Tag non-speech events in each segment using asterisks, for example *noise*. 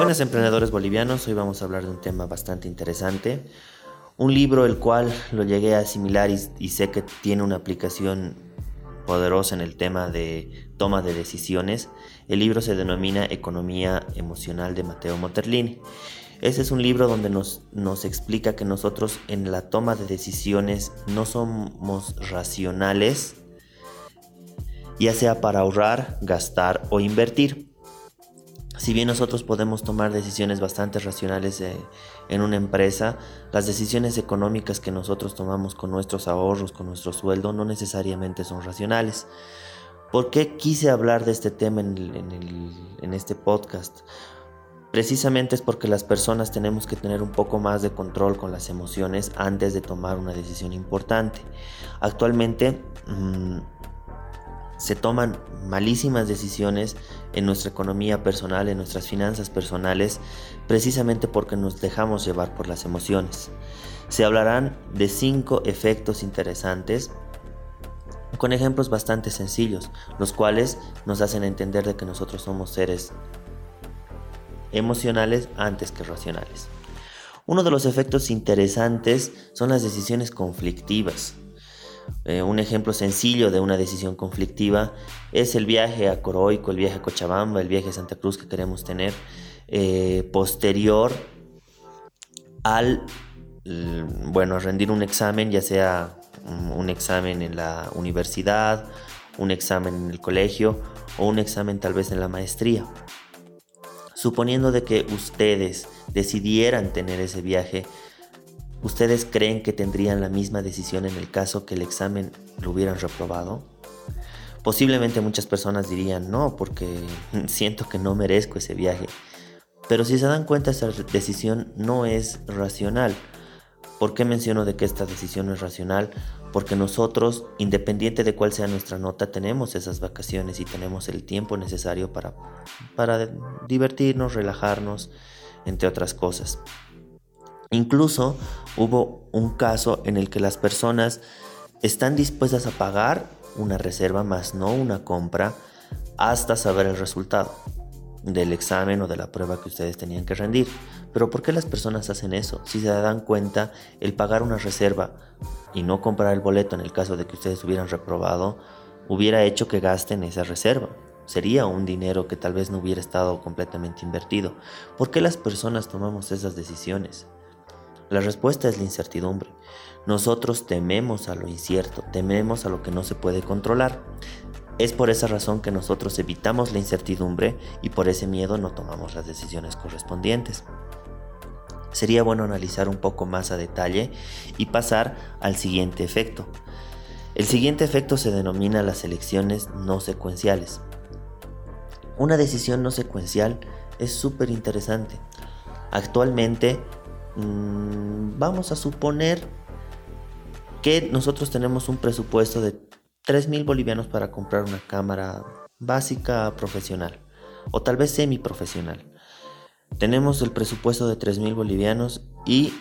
Buenas emprendedores bolivianos, hoy vamos a hablar de un tema bastante interesante. Un libro el cual lo llegué a asimilar y, sé que tiene una aplicación poderosa en el tema de toma de decisiones. El libro se denomina Economía Emocional de Mateo Moterlini. Ese es un libro donde nos, nos explica que nosotros en la toma de decisiones no somos racionales, ya sea para ahorrar, gastar o invertir. Si bien nosotros podemos tomar decisiones bastante racionales en una empresa, las decisiones económicas que nosotros tomamos con nuestros ahorros, con nuestro sueldo, no necesariamente son racionales. ¿Por qué quise hablar de este tema en, este podcast? Precisamente es porque las personas tenemos que tener un poco más de control con las emociones antes de tomar una decisión importante. Actualmente... Mm, se toman malísimas decisiones en nuestra economía personal, en nuestras finanzas personales, precisamente porque nos dejamos llevar por las emociones. Se hablarán de cinco efectos interesantes con ejemplos bastante sencillos, los cuales nos hacen entender de que nosotros somos seres emocionales antes que racionales. Uno de los efectos interesantes son las decisiones conflictivas. Eh, un ejemplo sencillo de una decisión conflictiva es el viaje a Coroico, el viaje a Cochabamba, el viaje a Santa Cruz que queremos tener eh, posterior al, bueno, rendir un examen, ya sea un examen en la universidad, un examen en el colegio o un examen tal vez en la maestría. Suponiendo de que ustedes decidieran tener ese viaje, ¿Ustedes creen que tendrían la misma decisión en el caso que el examen lo hubieran reprobado? Posiblemente muchas personas dirían no, porque *laughs* siento que no merezco ese viaje. Pero si se dan cuenta, esa decisión no es racional. ¿Por qué menciono de que esta decisión es racional? Porque nosotros, independiente de cuál sea nuestra nota, tenemos esas vacaciones y tenemos el tiempo necesario para, para divertirnos, relajarnos, entre otras cosas. Incluso hubo un caso en el que las personas están dispuestas a pagar una reserva más no una compra hasta saber el resultado del examen o de la prueba que ustedes tenían que rendir. Pero ¿por qué las personas hacen eso? Si se dan cuenta, el pagar una reserva y no comprar el boleto en el caso de que ustedes hubieran reprobado, hubiera hecho que gasten esa reserva. Sería un dinero que tal vez no hubiera estado completamente invertido. ¿Por qué las personas tomamos esas decisiones? La respuesta es la incertidumbre. Nosotros tememos a lo incierto, tememos a lo que no se puede controlar. Es por esa razón que nosotros evitamos la incertidumbre y por ese miedo no tomamos las decisiones correspondientes. Sería bueno analizar un poco más a detalle y pasar al siguiente efecto. El siguiente efecto se denomina las elecciones no secuenciales. Una decisión no secuencial es súper interesante. Actualmente Mm, vamos a suponer que nosotros tenemos un presupuesto de 3 mil bolivianos para comprar una cámara básica profesional o tal vez semi profesional. Tenemos el presupuesto de 3 mil bolivianos y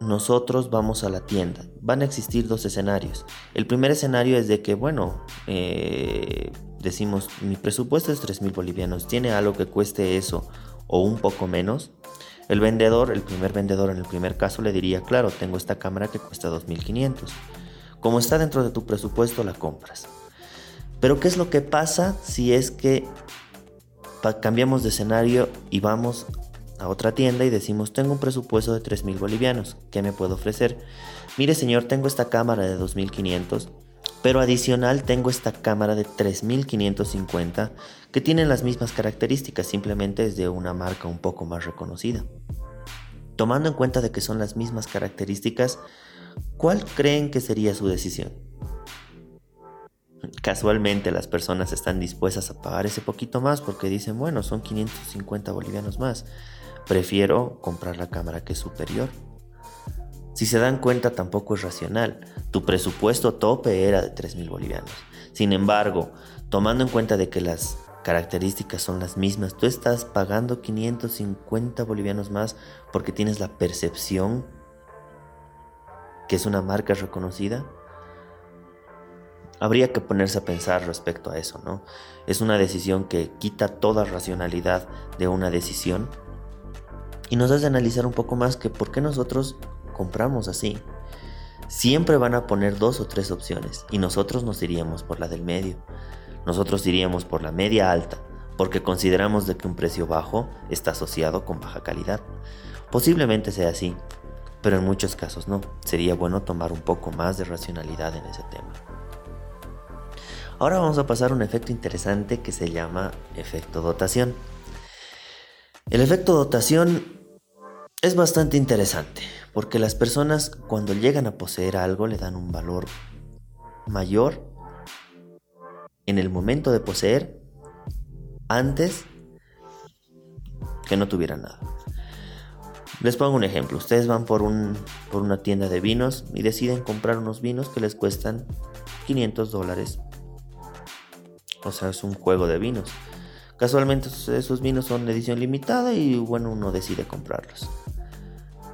nosotros vamos a la tienda. Van a existir dos escenarios. El primer escenario es de que, bueno, eh, decimos, mi presupuesto es 3 mil bolivianos, ¿tiene algo que cueste eso o un poco menos? El vendedor, el primer vendedor en el primer caso le diría, claro, tengo esta cámara que cuesta 2.500. Como está dentro de tu presupuesto, la compras. Pero ¿qué es lo que pasa si es que cambiamos de escenario y vamos a otra tienda y decimos, tengo un presupuesto de 3.000 bolivianos, ¿qué me puedo ofrecer? Mire señor, tengo esta cámara de 2.500 pero adicional tengo esta cámara de 3550 que tiene las mismas características, simplemente es de una marca un poco más reconocida. Tomando en cuenta de que son las mismas características, ¿cuál creen que sería su decisión? Casualmente las personas están dispuestas a pagar ese poquito más porque dicen, bueno, son 550 bolivianos más. Prefiero comprar la cámara que es superior. Si se dan cuenta, tampoco es racional. Tu presupuesto tope era de 3.000 bolivianos. Sin embargo, tomando en cuenta de que las características son las mismas, tú estás pagando 550 bolivianos más porque tienes la percepción que es una marca reconocida. Habría que ponerse a pensar respecto a eso, ¿no? Es una decisión que quita toda racionalidad de una decisión y nos hace analizar un poco más que por qué nosotros compramos así. Siempre van a poner dos o tres opciones y nosotros nos iríamos por la del medio. Nosotros iríamos por la media alta porque consideramos de que un precio bajo está asociado con baja calidad. Posiblemente sea así, pero en muchos casos no. Sería bueno tomar un poco más de racionalidad en ese tema. Ahora vamos a pasar a un efecto interesante que se llama efecto dotación. El efecto dotación es bastante interesante porque las personas cuando llegan a poseer algo le dan un valor mayor en el momento de poseer antes que no tuvieran nada. Les pongo un ejemplo. Ustedes van por, un, por una tienda de vinos y deciden comprar unos vinos que les cuestan 500 dólares. O sea, es un juego de vinos. Casualmente esos vinos son de edición limitada y bueno, uno decide comprarlos.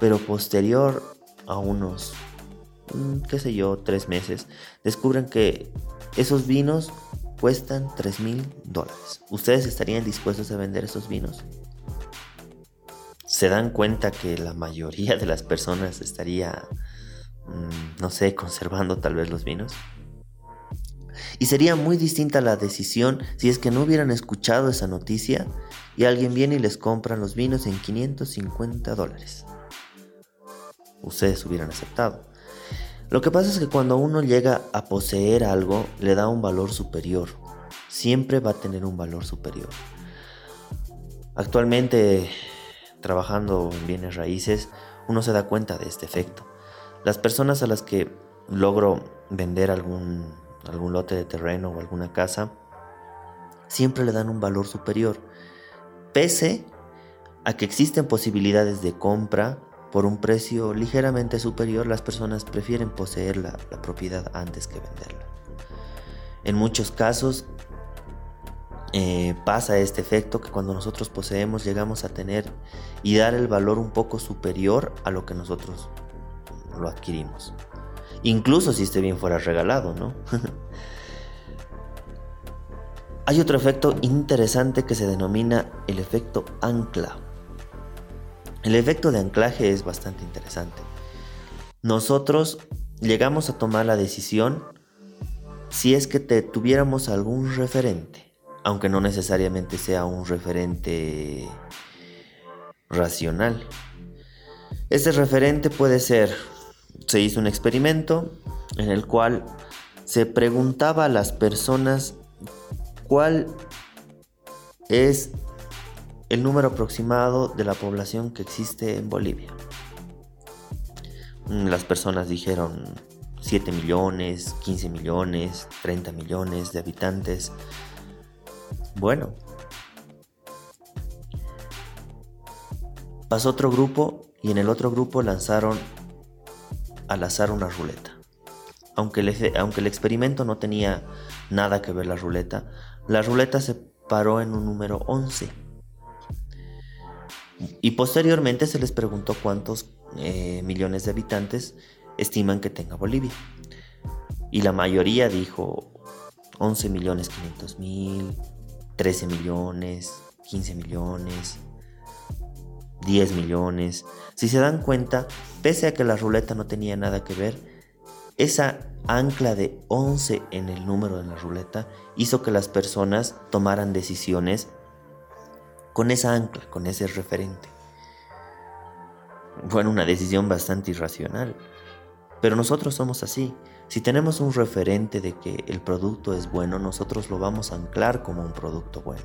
Pero posterior a unos, mm, qué sé yo, tres meses, descubren que esos vinos cuestan 3 mil dólares. ¿Ustedes estarían dispuestos a vender esos vinos? se dan cuenta que la mayoría de las personas estaría, mm, no sé, conservando tal vez los vinos. Y sería muy distinta la decisión si es que no hubieran escuchado esa noticia y alguien viene y les compra los vinos en 550 dólares. Ustedes hubieran aceptado. Lo que pasa es que cuando uno llega a poseer algo, le da un valor superior. Siempre va a tener un valor superior. Actualmente trabajando en bienes raíces, uno se da cuenta de este efecto. Las personas a las que logro vender algún, algún lote de terreno o alguna casa, siempre le dan un valor superior, pese a que existen posibilidades de compra por un precio ligeramente superior, las personas prefieren poseer la propiedad antes que venderla. En muchos casos eh, pasa este efecto que cuando nosotros poseemos llegamos a tener y dar el valor un poco superior a lo que nosotros lo adquirimos. Incluso si este bien fuera regalado, ¿no? *laughs* Hay otro efecto interesante que se denomina el efecto ancla. El efecto de anclaje es bastante interesante. Nosotros llegamos a tomar la decisión si es que te tuviéramos algún referente aunque no necesariamente sea un referente racional. Este referente puede ser, se hizo un experimento en el cual se preguntaba a las personas cuál es el número aproximado de la población que existe en Bolivia. Las personas dijeron 7 millones, 15 millones, 30 millones de habitantes. Bueno. Pasó otro grupo y en el otro grupo lanzaron al azar una ruleta. Aunque el, aunque el experimento no tenía nada que ver la ruleta, la ruleta se paró en un número 11. Y posteriormente se les preguntó cuántos eh, millones de habitantes estiman que tenga Bolivia. Y la mayoría dijo 11 millones 500 mil, 13 millones, 15 millones, 10 millones. Si se dan cuenta, pese a que la ruleta no tenía nada que ver, esa ancla de 11 en el número de la ruleta hizo que las personas tomaran decisiones con esa ancla, con ese referente. Bueno, una decisión bastante irracional. Pero nosotros somos así. Si tenemos un referente de que el producto es bueno, nosotros lo vamos a anclar como un producto bueno.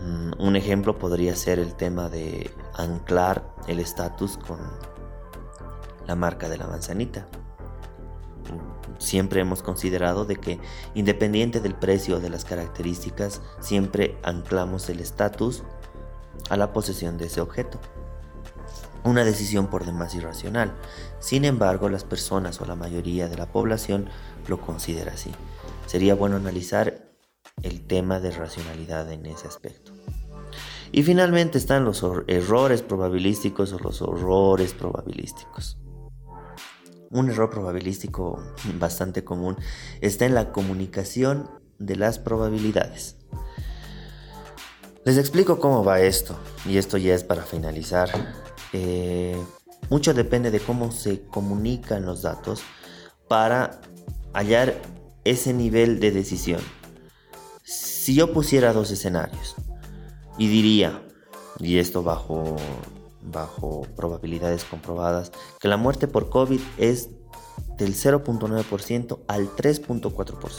Mm, un ejemplo podría ser el tema de anclar el estatus con la marca de la manzanita. Siempre hemos considerado de que independiente del precio o de las características, siempre anclamos el estatus a la posesión de ese objeto una decisión por demás irracional. Sin embargo, las personas o la mayoría de la población lo considera así. Sería bueno analizar el tema de racionalidad en ese aspecto. Y finalmente están los errores probabilísticos o los horrores probabilísticos. Un error probabilístico *laughs* bastante común está en la comunicación de las probabilidades. Les explico cómo va esto, y esto ya es para finalizar. Eh, mucho depende de cómo se comunican los datos para hallar ese nivel de decisión. Si yo pusiera dos escenarios y diría, y esto bajo, bajo probabilidades comprobadas, que la muerte por COVID es del 0.9% al 3.4%.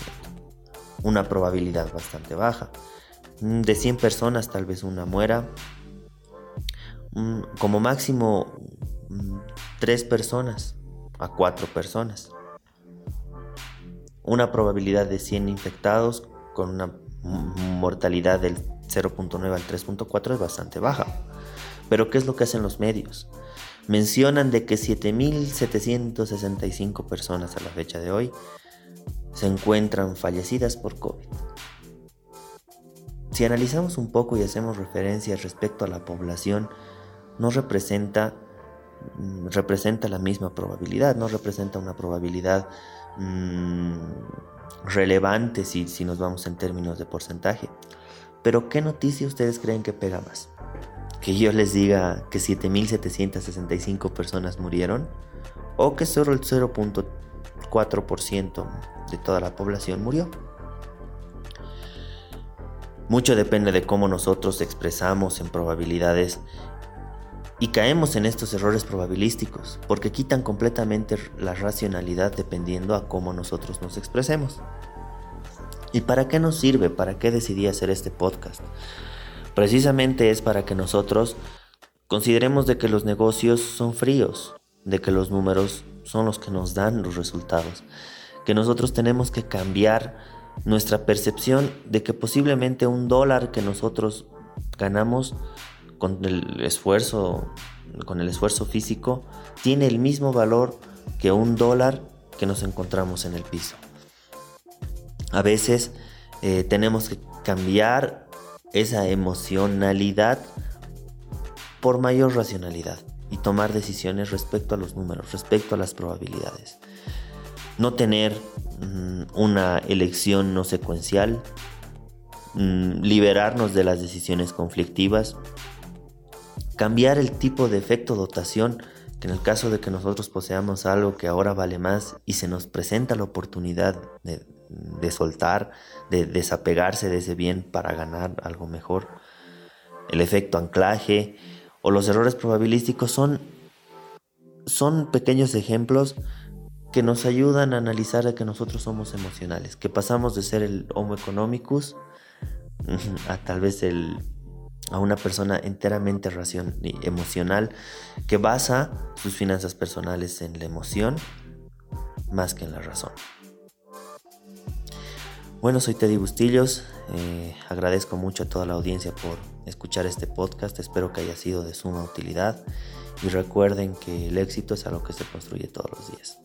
Una probabilidad bastante baja. De 100 personas tal vez una muera. Como máximo 3 personas a 4 personas. Una probabilidad de 100 infectados con una mortalidad del 0.9 al 3.4 es bastante baja. Pero ¿qué es lo que hacen los medios? Mencionan de que 7.765 personas a la fecha de hoy se encuentran fallecidas por COVID. Si analizamos un poco y hacemos referencia respecto a la población, no representa, mm, representa la misma probabilidad, no representa una probabilidad mmm, relevante si, si nos vamos en términos de porcentaje. Pero ¿qué noticia ustedes creen que pega más? Que yo les diga que 7.765 personas murieron o que solo el 0.4% de toda la población murió. Mucho depende de cómo nosotros expresamos en probabilidades y caemos en estos errores probabilísticos porque quitan completamente la racionalidad dependiendo a cómo nosotros nos expresemos. ¿Y para qué nos sirve? ¿Para qué decidí hacer este podcast? Precisamente es para que nosotros consideremos de que los negocios son fríos, de que los números son los que nos dan los resultados, que nosotros tenemos que cambiar nuestra percepción de que posiblemente un dólar que nosotros ganamos con el esfuerzo, con el esfuerzo físico, tiene el mismo valor que un dólar que nos encontramos en el piso. A veces eh, tenemos que cambiar esa emocionalidad por mayor racionalidad y tomar decisiones respecto a los números, respecto a las probabilidades. No tener mm, una elección no secuencial, mm, liberarnos de las decisiones conflictivas, cambiar el tipo de efecto dotación, que en el caso de que nosotros poseamos algo que ahora vale más y se nos presenta la oportunidad de, soltar, de desapegarse de ese bien para ganar algo mejor, el efecto anclaje o los errores probabilísticos son, son pequeños ejemplos que nos ayudan a analizar que nosotros somos emocionales, que pasamos de ser el homo economicus *laughs* a tal vez el a una persona enteramente emocional que basa sus finanzas personales en la emoción más que en la razón. Bueno, soy Teddy Bustillos, eh, agradezco mucho a toda la audiencia por escuchar este podcast, espero que haya sido de suma utilidad. Y recuerden que el éxito es algo que se construye todos los días.